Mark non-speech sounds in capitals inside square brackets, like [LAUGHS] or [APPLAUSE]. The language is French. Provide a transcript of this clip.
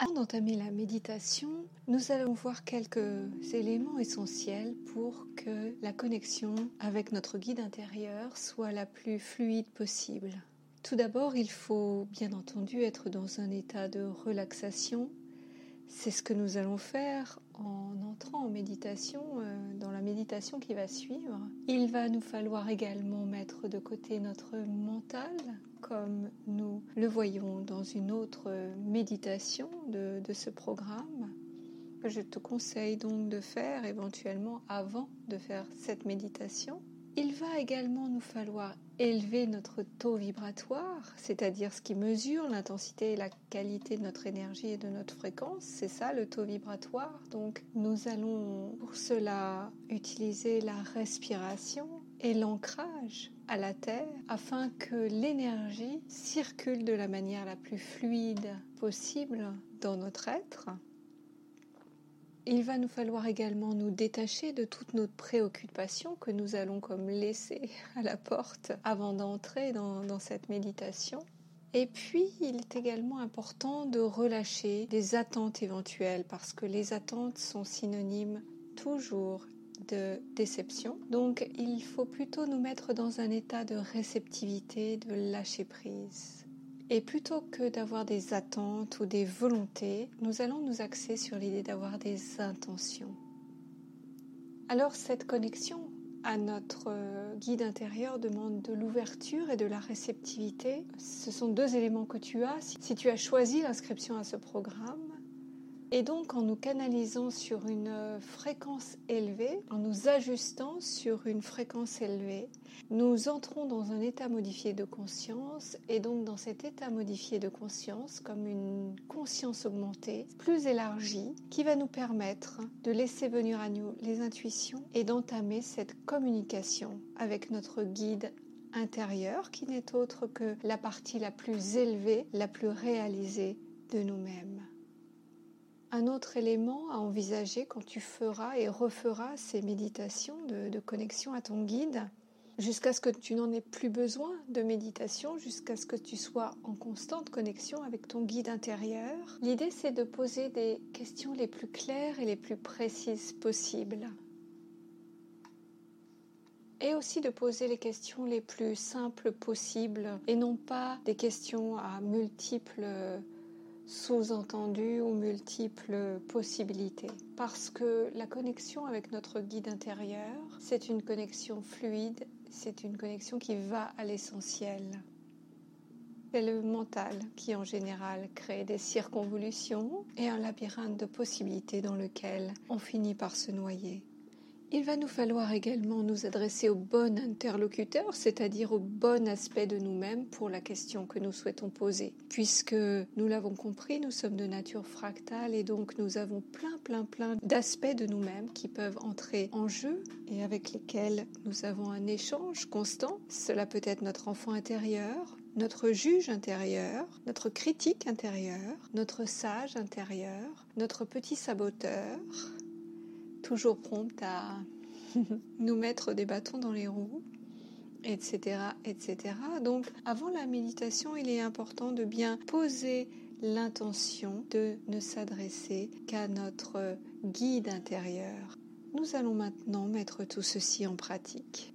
Avant d'entamer la méditation, nous allons voir quelques éléments essentiels pour que la connexion avec notre guide intérieur soit la plus fluide possible. Tout d'abord, il faut bien entendu être dans un état de relaxation. C'est ce que nous allons faire en entrant en méditation, euh, dans la méditation qui va suivre. Il va nous falloir également mettre de côté notre mental comme nous le voyons dans une autre méditation de, ce programme. Je te conseille donc de faire éventuellement avant de faire cette méditation. Il va également nous falloir élever notre taux vibratoire, c'est-à-dire ce qui mesure l'intensité et la qualité de notre énergie et de notre fréquence. C'est ça le taux vibratoire. Donc nous allons pour cela utiliser la respiration et l'ancrage à la Terre afin que l'énergie circule de la manière la plus fluide possible dans notre être. Il va nous falloir également nous détacher de toutes nos préoccupations que nous allons comme laisser à la porte avant d'entrer dans, cette méditation. Et puis, il est également important de relâcher des attentes éventuelles parce que les attentes sont synonymes toujours de déception. Donc il faut plutôt nous mettre dans un état de réceptivité, de lâcher prise. Et plutôt que d'avoir des attentes ou des volontés, nous allons nous axer sur l'idée d'avoir des intentions. Alors cette connexion à notre guide intérieur demande de l'ouverture et de la réceptivité. Ce sont deux éléments que tu as si tu as choisi l'inscription à ce programme. Et donc en nous canalisant sur une euh, fréquence élevée, en nous ajustant sur une fréquence élevée, nous entrons dans un état modifié de conscience et donc dans cet état modifié de conscience comme une conscience augmentée, plus élargie, qui va nous permettre de laisser venir à nous les intuitions et d'entamer cette communication avec notre guide intérieur qui n'est autre que la partie la plus élevée, la plus réalisée de nous-mêmes. Un autre élément à envisager quand tu feras et referas ces méditations de, connexion à ton guide, jusqu'à ce que tu n'en aies plus besoin de méditation, jusqu'à ce que tu sois en constante connexion avec ton guide intérieur. L'idée, c'est de poser des questions les plus claires et les plus précises possibles. Et aussi de poser les questions les plus simples possibles et non pas des questions à multiples sous-entendus ou multiples possibilités. Parce que la connexion avec notre guide intérieur, c'est une connexion fluide, c'est une connexion qui va à l'essentiel. C'est le mental qui en général crée des circonvolutions et un labyrinthe de possibilités dans lequel on finit par se noyer. Il va nous falloir également nous adresser au bon interlocuteur, c'est-à-dire au bon aspect de nous-mêmes pour la question que nous souhaitons poser. Puisque nous l'avons compris, nous sommes de nature fractale et donc nous avons plein, plein, plein d'aspects de nous-mêmes qui peuvent entrer en jeu et avec lesquels nous avons un échange constant. Cela peut être notre enfant intérieur, notre juge intérieur, notre critique intérieur, notre sage intérieur, notre petit saboteur, toujours prompte à [LAUGHS] nous mettre des bâtons dans les roues, etc., etc. Donc, avant la méditation, il est important de bien poser l'intention de ne s'adresser qu'à notre guide intérieur. Nous allons maintenant mettre tout ceci en pratique.